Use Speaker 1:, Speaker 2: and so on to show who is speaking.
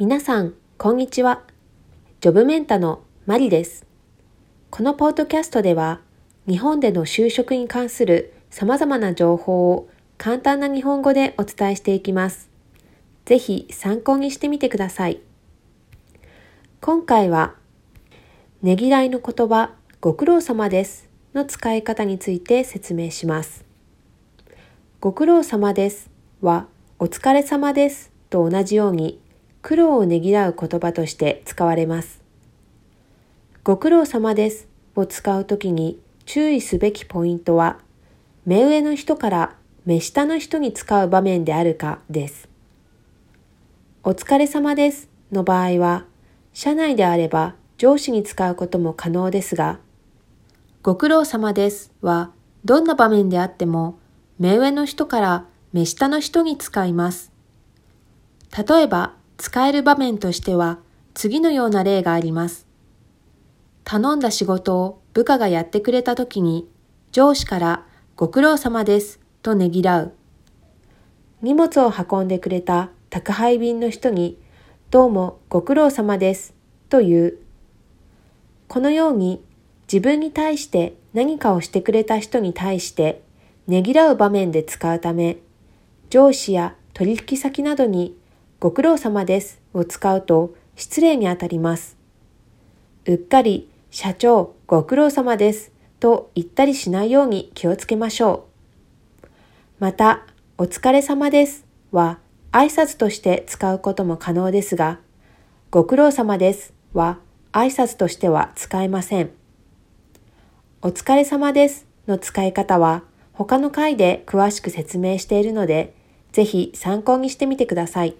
Speaker 1: 皆さん、こんにちは。ジョブメンタのマリです。このポッドキャストでは、日本での就職に関する様々な情報を簡単な日本語でお伝えしていきます。ぜひ参考にしてみてください。今回は、ねぎらいの言葉、ご苦労様ですの使い方について説明します。ご苦労様ですは、お疲れ様ですと同じように苦労をねぎらう言葉として使われます。ご苦労様ですを使うときに注意すべきポイントは、目上の人から目下の人に使う場面であるかです。お疲れ様ですの場合は、社内であれば上司に使うことも可能ですが、ご苦労様ですはどんな場面であっても目上の人から目下の人に使います。例えば、使える場面としては、次のような例があります。頼んだ仕事を部下がやってくれたときに、上司からご苦労様ですとねぎらう。荷物を運んでくれた宅配便の人に、どうもご苦労様ですと言う。このように自分に対して何かをしてくれた人に対してねぎらう場面で使うため、上司や取引先などにご苦労様ですを使うと失礼にあたります。うっかり社長ご苦労様ですと言ったりしないように気をつけましょう。また、お疲れ様ですは挨拶として使うことも可能ですが、ご苦労様ですは挨拶としては使えません。お疲れ様ですの使い方は他の回で詳しく説明しているので、ぜひ参考にしてみてください。